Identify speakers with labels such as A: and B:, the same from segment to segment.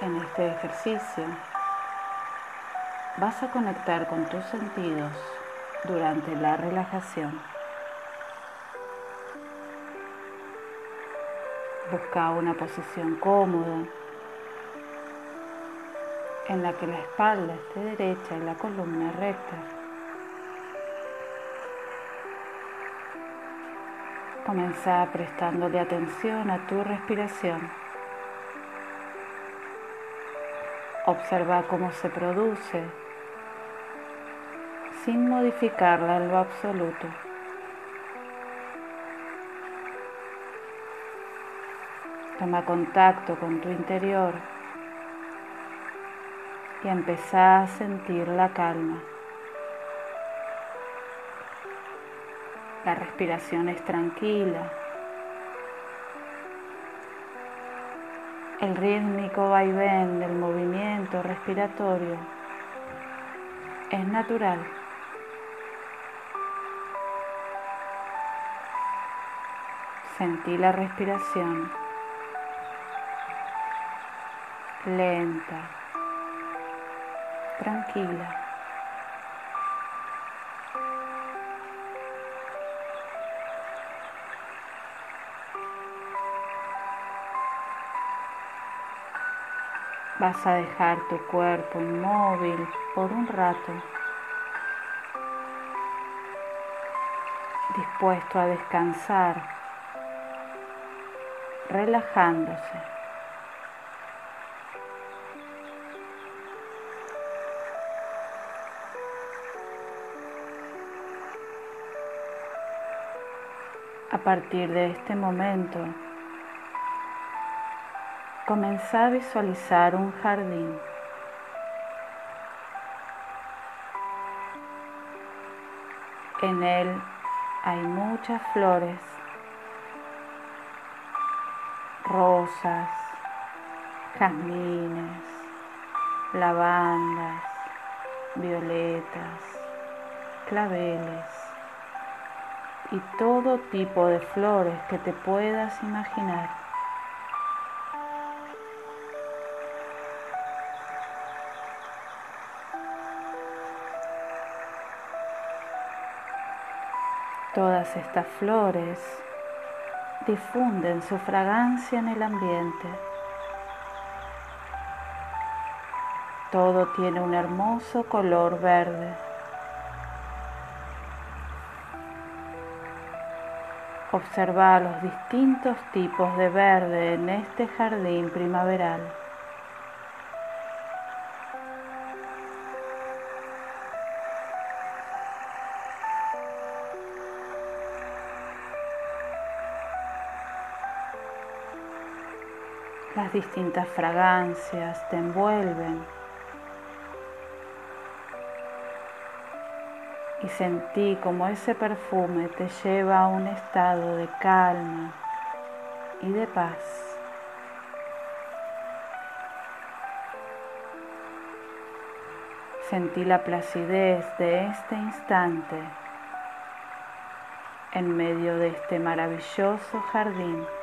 A: En este ejercicio vas a conectar con tus sentidos durante la relajación. Busca una posición cómoda en la que la espalda esté derecha y la columna recta. Comenzá prestándole atención a tu respiración. Observa cómo se produce sin modificarla en lo absoluto. Toma contacto con tu interior y empezá a sentir la calma. La respiración es tranquila. El rítmico vaivén del movimiento respiratorio es natural. Sentí la respiración lenta, tranquila. Vas a dejar tu cuerpo inmóvil por un rato, dispuesto a descansar, relajándose. A partir de este momento, Comenzá a visualizar un jardín. En él hay muchas flores, rosas, jazmines, lavandas, violetas, claveles y todo tipo de flores que te puedas imaginar. Todas estas flores difunden su fragancia en el ambiente. Todo tiene un hermoso color verde. Observa los distintos tipos de verde en este jardín primaveral. Distintas fragancias te envuelven y sentí como ese perfume te lleva a un estado de calma y de paz. Sentí la placidez de este instante en medio de este maravilloso jardín.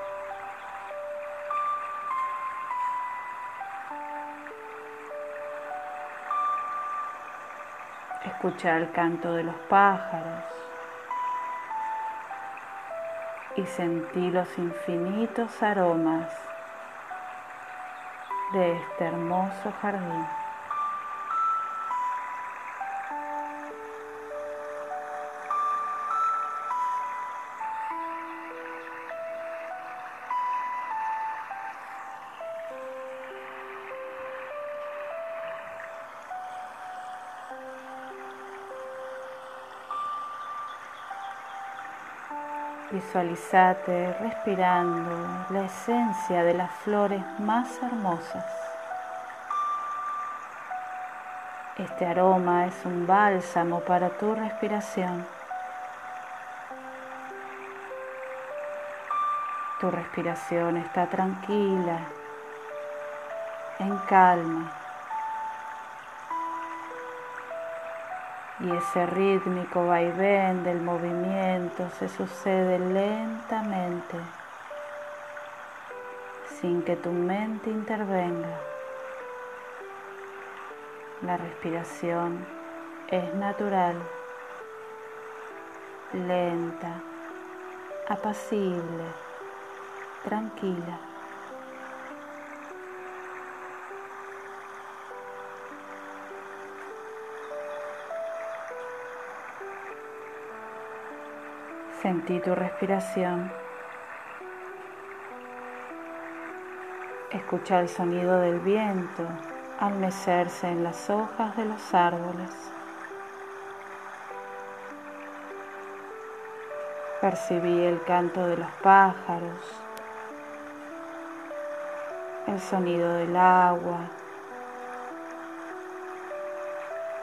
A: Escucha el canto de los pájaros y sentí los infinitos aromas de este hermoso jardín. Visualizate respirando la esencia de las flores más hermosas. Este aroma es un bálsamo para tu respiración. Tu respiración está tranquila, en calma. Y ese rítmico vaivén del movimiento se sucede lentamente sin que tu mente intervenga. La respiración es natural, lenta, apacible, tranquila. Sentí tu respiración. Escucha el sonido del viento al mecerse en las hojas de los árboles. Percibí el canto de los pájaros, el sonido del agua.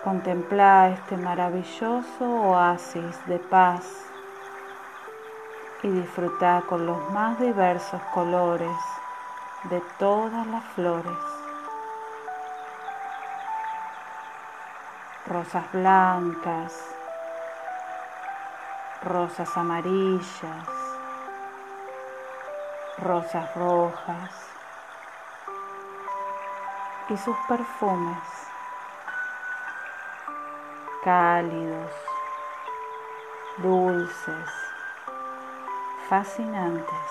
A: Contempla este maravilloso oasis de paz y disfruta con los más diversos colores de todas las flores. Rosas blancas, rosas amarillas, rosas rojas y sus perfumes cálidos, dulces, fascinantes.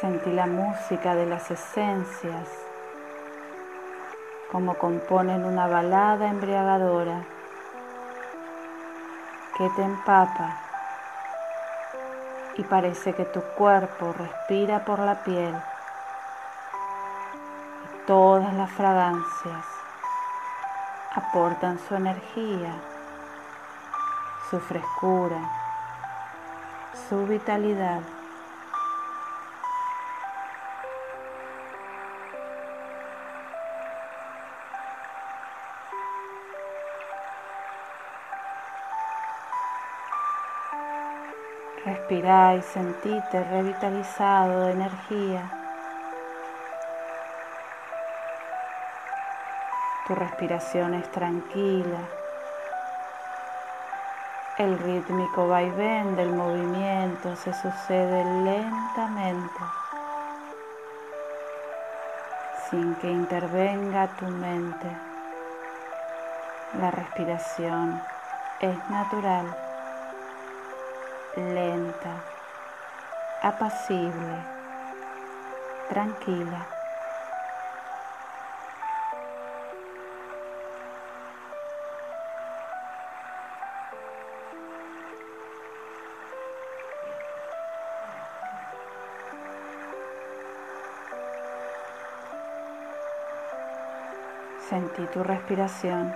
A: Sentí la música de las esencias, como componen una balada embriagadora que te empapa y parece que tu cuerpo respira por la piel Todas las fragancias aportan su energía, su frescura, su vitalidad. Respira y sentite revitalizado de energía. Tu respiración es tranquila. El rítmico vaivén del movimiento se sucede lentamente, sin que intervenga tu mente. La respiración es natural, lenta, apacible, tranquila. Sentí tu respiración.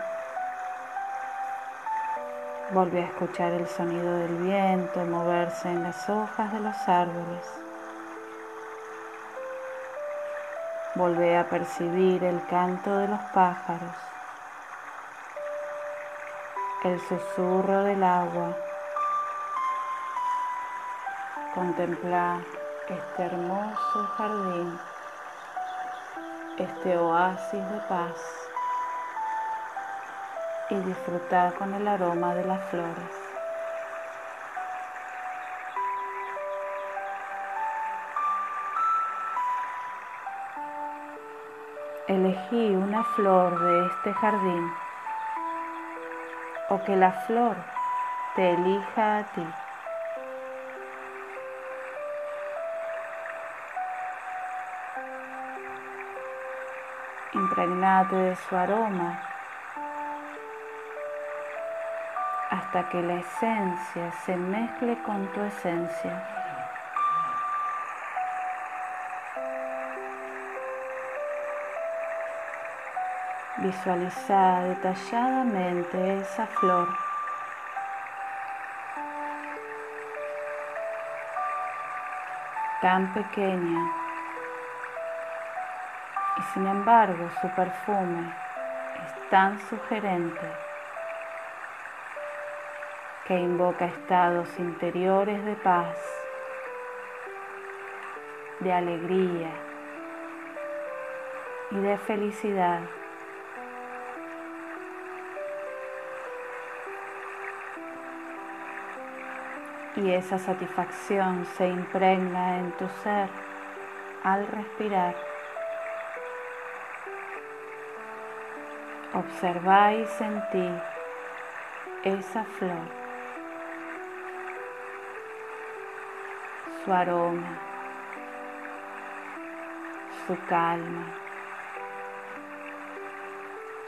A: Volví a escuchar el sonido del viento moverse en las hojas de los árboles. Volví a percibir el canto de los pájaros, el susurro del agua. Contemplar este hermoso jardín, este oasis de paz y disfrutar con el aroma de las flores. Elegí una flor de este jardín o que la flor te elija a ti. Impregnate de su aroma hasta que la esencia se mezcle con tu esencia. Visualiza detalladamente esa flor. tan pequeña y sin embargo su perfume es tan sugerente que invoca estados interiores de paz, de alegría y de felicidad. y esa satisfacción se impregna en tu ser al respirar. Observa y sentí esa flor, su aroma, su calma,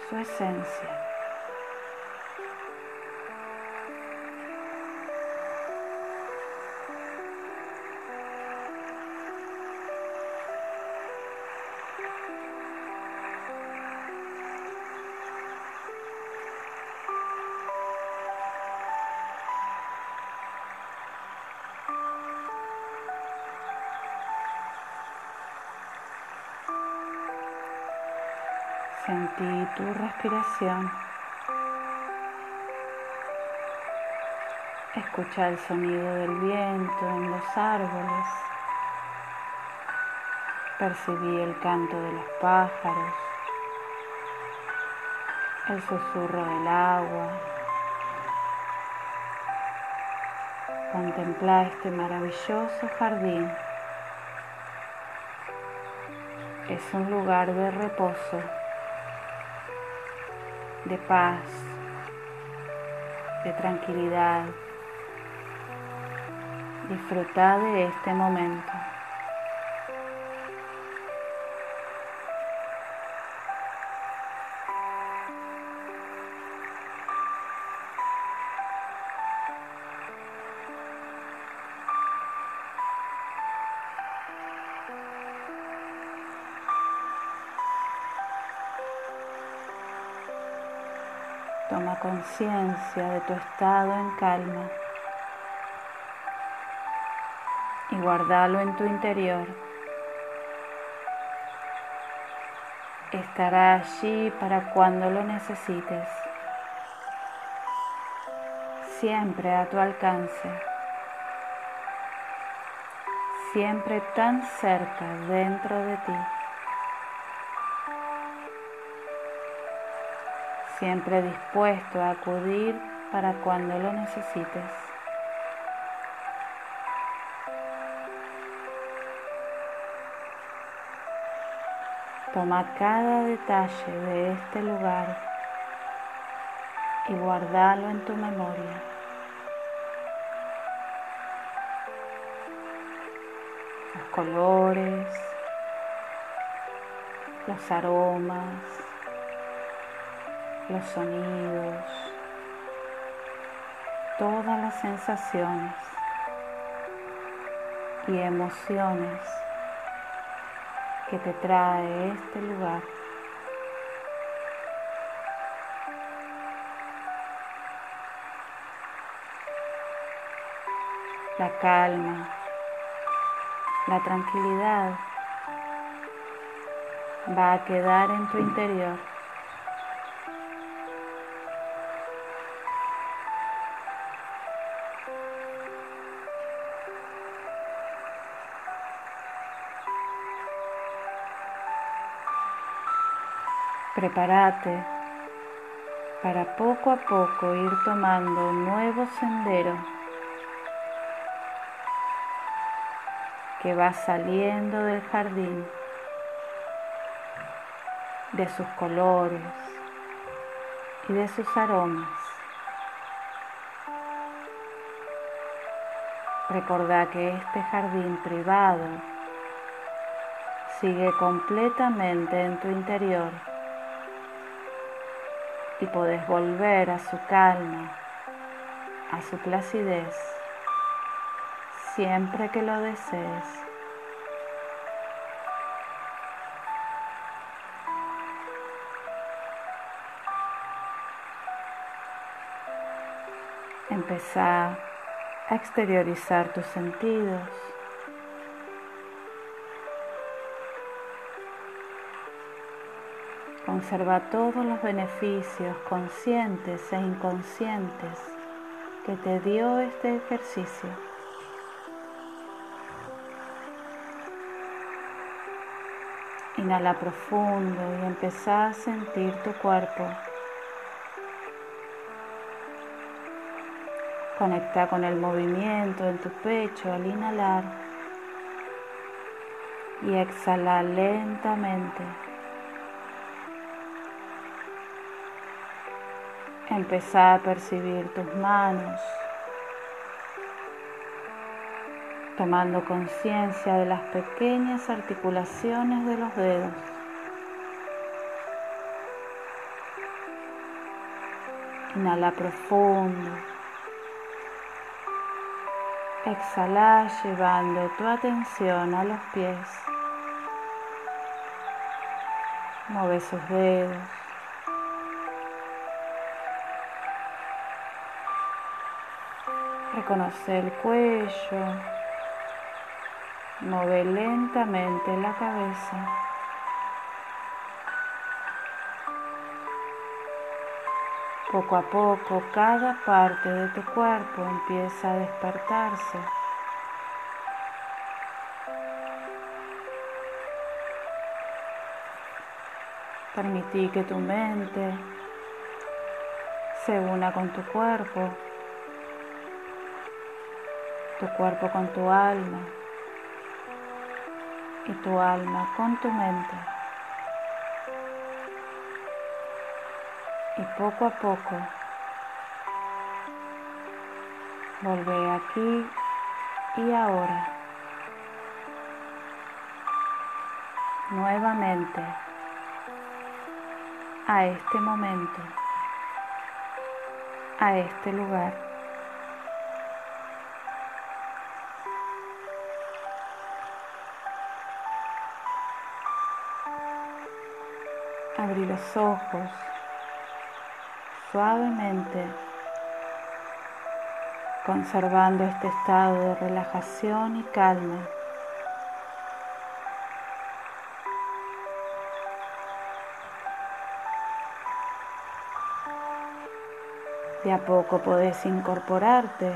A: su esencia. Sentí tu respiración. Escucha el sonido del viento en los árboles. Percibí el canto de los pájaros, el susurro del agua. Contempla este maravilloso jardín. Es un lugar de reposo de paz, de tranquilidad. Disfruta de este momento. Toma conciencia de tu estado en calma y guardalo en tu interior. Estará allí para cuando lo necesites, siempre a tu alcance, siempre tan cerca dentro de ti. Siempre dispuesto a acudir para cuando lo necesites. Toma cada detalle de este lugar y guardalo en tu memoria. Los colores, los aromas, los sonidos, todas las sensaciones y emociones que te trae este lugar. La calma, la tranquilidad va a quedar en tu interior. Prepárate para poco a poco ir tomando un nuevo sendero que va saliendo del jardín, de sus colores y de sus aromas. Recordá que este jardín privado sigue completamente en tu interior y podés volver a su calma, a su placidez, siempre que lo desees. Empezá a exteriorizar tus sentidos Conserva todos los beneficios conscientes e inconscientes que te dio este ejercicio. Inhala profundo y empezá a sentir tu cuerpo. Conecta con el movimiento en tu pecho al inhalar y exhalar lentamente. Empezá a percibir tus manos, tomando conciencia de las pequeñas articulaciones de los dedos. Inhala profundo. Exhala llevando tu atención a los pies. Mueve sus dedos. Reconoce el cuello. Mueve lentamente la cabeza. Poco a poco cada parte de tu cuerpo empieza a despertarse. Permití que tu mente se una con tu cuerpo, tu cuerpo con tu alma y tu alma con tu mente. y poco a poco volver aquí y ahora nuevamente a este momento, a este lugar. Abrir los ojos suavemente, conservando este estado de relajación y calma. De a poco podés incorporarte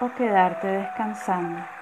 A: o quedarte descansando.